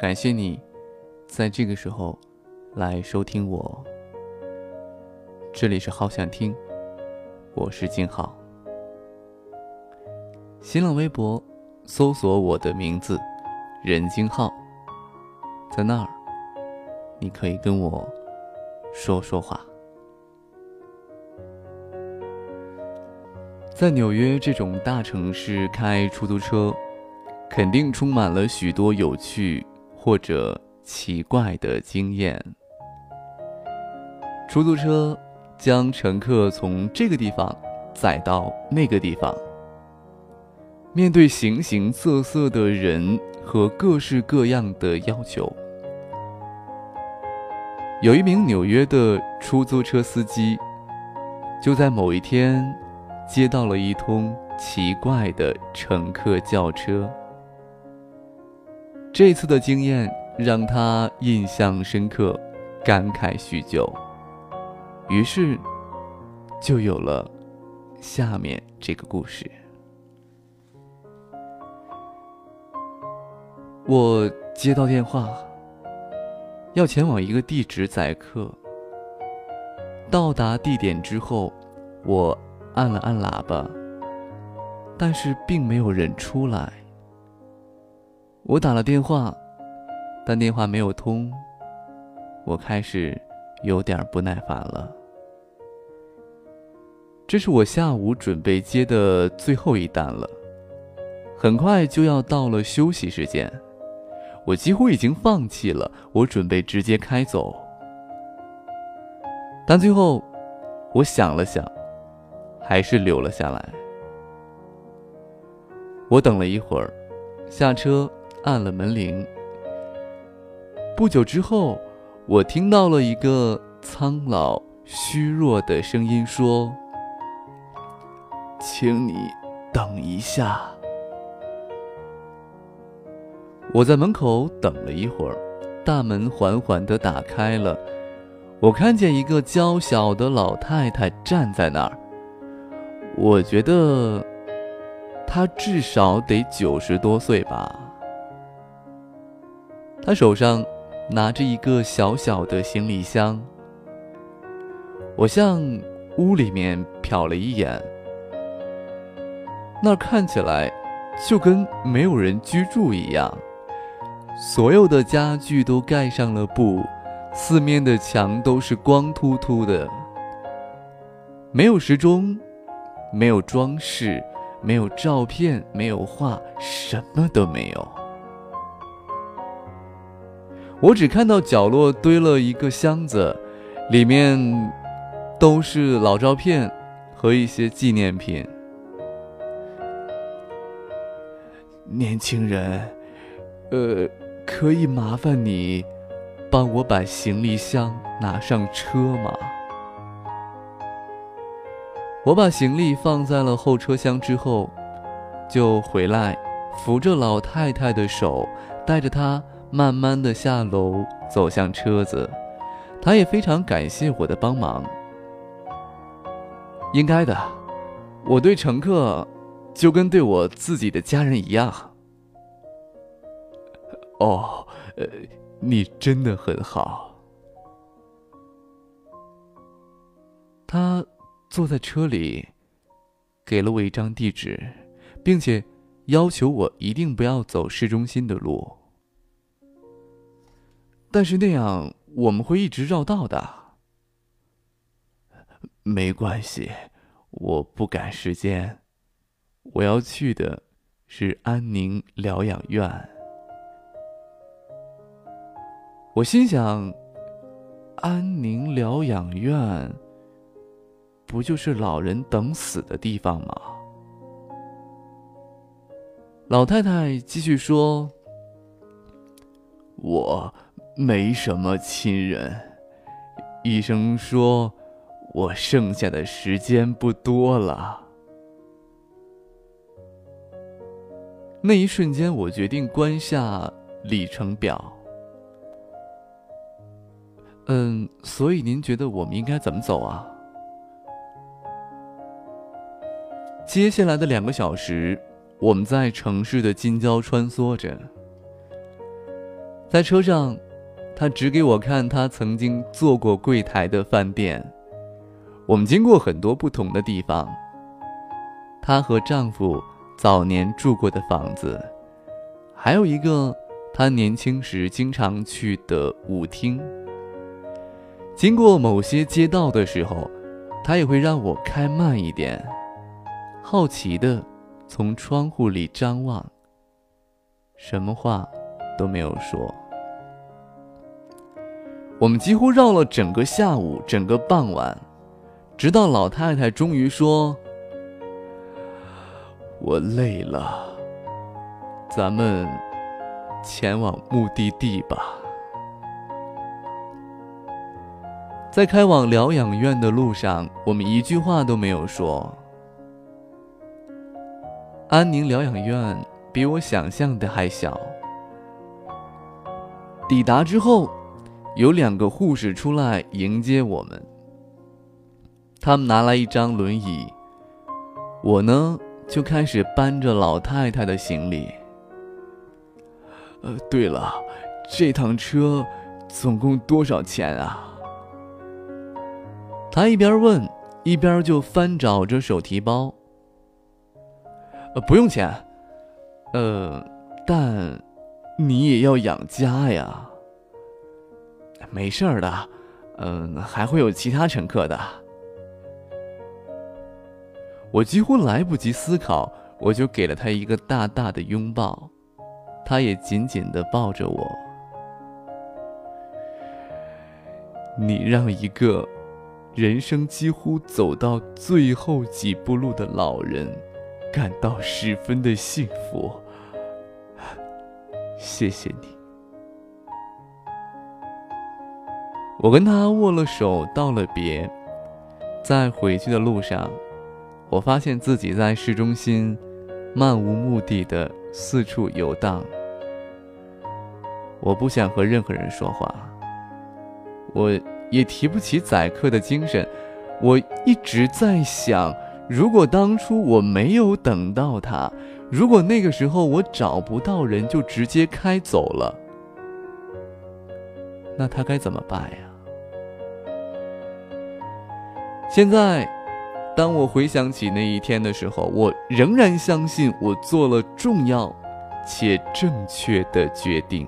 感谢你，在这个时候来收听我。这里是好想听，我是金浩。新浪微博搜索我的名字任金浩，在那儿你可以跟我说说话。在纽约这种大城市开出租车，肯定充满了许多有趣或者奇怪的经验。出租车将乘客从这个地方载到那个地方，面对形形色色的人和各式各样的要求，有一名纽约的出租车司机，就在某一天。接到了一通奇怪的乘客叫车，这次的经验让他印象深刻，感慨许久。于是，就有了下面这个故事。我接到电话，要前往一个地址载客。到达地点之后，我。按了按喇叭，但是并没有人出来。我打了电话，但电话没有通。我开始有点不耐烦了。这是我下午准备接的最后一单了，很快就要到了休息时间，我几乎已经放弃了，我准备直接开走。但最后，我想了想。还是留了下来。我等了一会儿，下车按了门铃。不久之后，我听到了一个苍老、虚弱的声音说：“请你等一下。”我在门口等了一会儿，大门缓缓的打开了，我看见一个娇小的老太太站在那儿。我觉得他至少得九十多岁吧。他手上拿着一个小小的行李箱。我向屋里面瞟了一眼，那儿看起来就跟没有人居住一样，所有的家具都盖上了布，四面的墙都是光秃秃的，没有时钟。没有装饰，没有照片，没有画，什么都没有。我只看到角落堆了一个箱子，里面都是老照片和一些纪念品。年轻人，呃，可以麻烦你帮我把行李箱拿上车吗？我把行李放在了后车厢之后，就回来，扶着老太太的手，带着她慢慢的下楼，走向车子。他也非常感谢我的帮忙。应该的，我对乘客就跟对我自己的家人一样。哦，呃，你真的很好。他。坐在车里，给了我一张地址，并且要求我一定不要走市中心的路。但是那样我们会一直绕道的。没关系，我不赶时间，我要去的是安宁疗养院。我心想，安宁疗养院。不就是老人等死的地方吗？老太太继续说：“我没什么亲人，医生说我剩下的时间不多了。”那一瞬间，我决定关下里程表。嗯，所以您觉得我们应该怎么走啊？接下来的两个小时，我们在城市的近郊穿梭着。在车上，她指给我看她曾经做过柜台的饭店。我们经过很多不同的地方。她和丈夫早年住过的房子，还有一个她年轻时经常去的舞厅。经过某些街道的时候，她也会让我开慢一点，好奇的从窗户里张望。什么话都没有说。我们几乎绕了整个下午，整个傍晚，直到老太太终于说：“我累了，咱们前往目的地吧。”在开往疗养院的路上，我们一句话都没有说。安宁疗养院比我想象的还小。抵达之后。有两个护士出来迎接我们。他们拿来一张轮椅，我呢就开始搬着老太太的行李。呃，对了，这趟车总共多少钱啊？他一边问，一边就翻找着手提包。呃，不用钱。呃，但你也要养家呀。没事儿的，嗯，还会有其他乘客的。我几乎来不及思考，我就给了他一个大大的拥抱，他也紧紧的抱着我。你让一个人生几乎走到最后几步路的老人感到十分的幸福，谢谢你。我跟他握了手，道了别，在回去的路上，我发现自己在市中心漫无目的的四处游荡。我不想和任何人说话，我也提不起宰客的精神。我一直在想，如果当初我没有等到他，如果那个时候我找不到人就直接开走了，那他该怎么办呀？现在，当我回想起那一天的时候，我仍然相信我做了重要且正确的决定。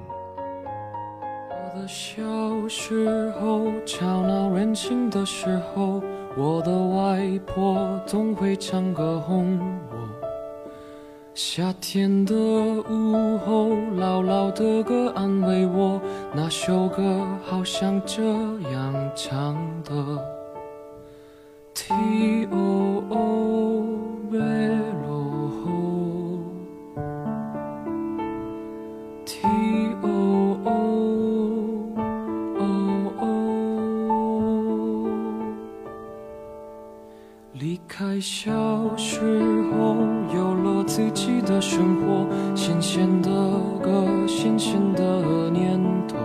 我的小时候，吵闹任性的时候，我的外婆总会唱歌哄我。夏天的午后，姥姥的歌安慰我，那首歌好像这样唱的。离开小时候，有了自己的生活，新鲜的歌，新鲜的念头。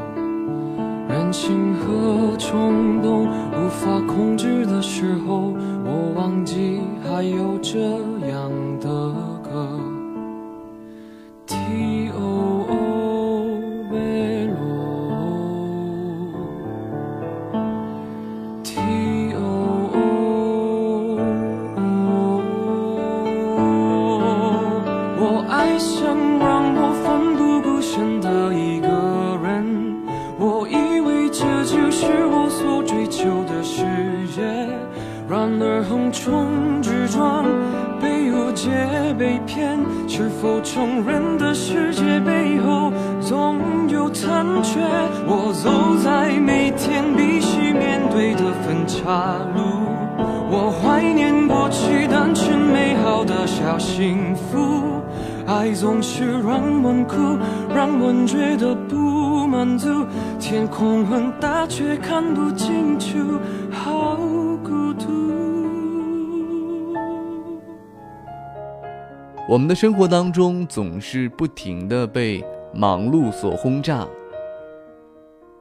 感情和冲动无法控制的时候，我忘记还有这样的。我走在每天必须面对的分岔路，我怀念过去单纯美好的小幸福，爱总是让人哭，让人觉得不。满足，天空很大，却看不清楚，好孤独。我们的生活当中总是不停的被忙碌所轰炸，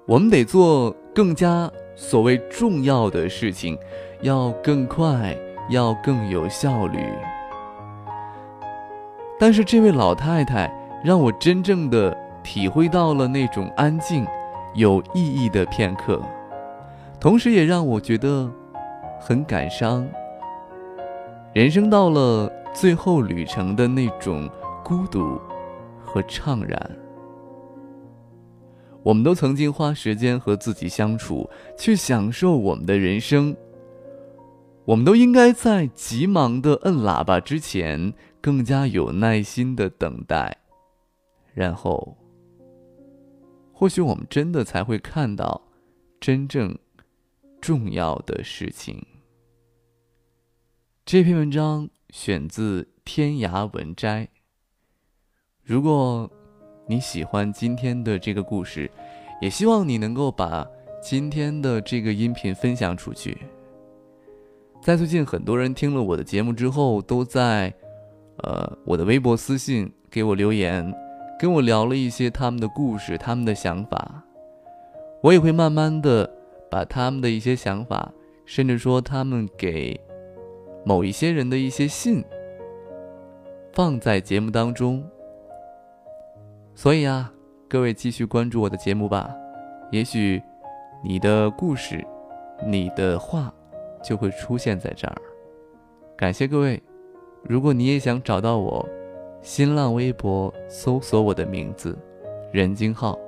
我们得做更加所谓重要的事情，要更快，要更有效率。但是这位老太太让我真正的。体会到了那种安静、有意义的片刻，同时也让我觉得很感伤。人生到了最后旅程的那种孤独和怅然。我们都曾经花时间和自己相处，去享受我们的人生。我们都应该在急忙的摁喇叭之前，更加有耐心的等待，然后，或许我们真的才会看到真正重要的事情。这篇文章选自天涯文摘。如果。你喜欢今天的这个故事，也希望你能够把今天的这个音频分享出去。在最近，很多人听了我的节目之后，都在呃我的微博私信给我留言，跟我聊了一些他们的故事、他们的想法。我也会慢慢的把他们的一些想法，甚至说他们给某一些人的一些信，放在节目当中。所以啊，各位继续关注我的节目吧，也许你的故事、你的话就会出现在这儿。感谢各位，如果你也想找到我，新浪微博搜索我的名字“任金浩”，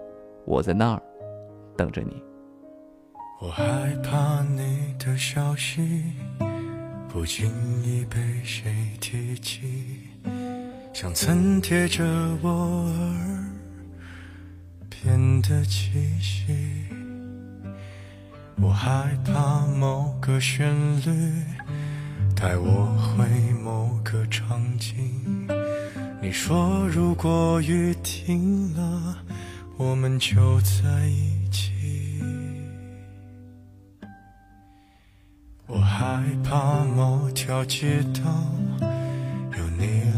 我在那儿等着你。我害怕你的消息不经意被谁提起。像曾贴着我耳边的气息，我害怕某个旋律带我回某个场景。你说如果雨停了，我们就在一起。我害怕某条街道有。你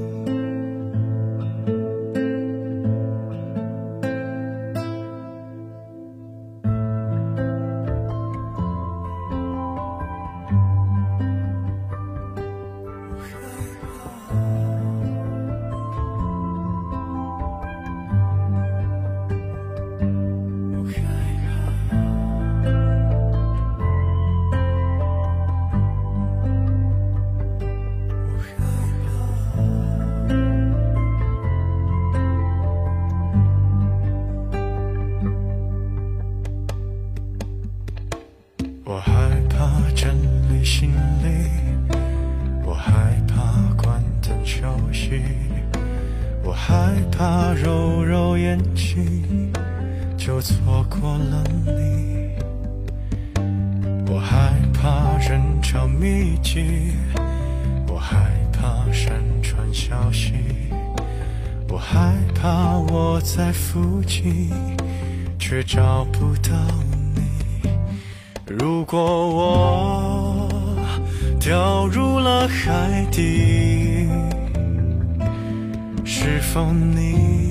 错过了你，我害怕人潮密集，我害怕山川消息，我害怕我在附近却找不到你。如果我掉入了海底，是否你？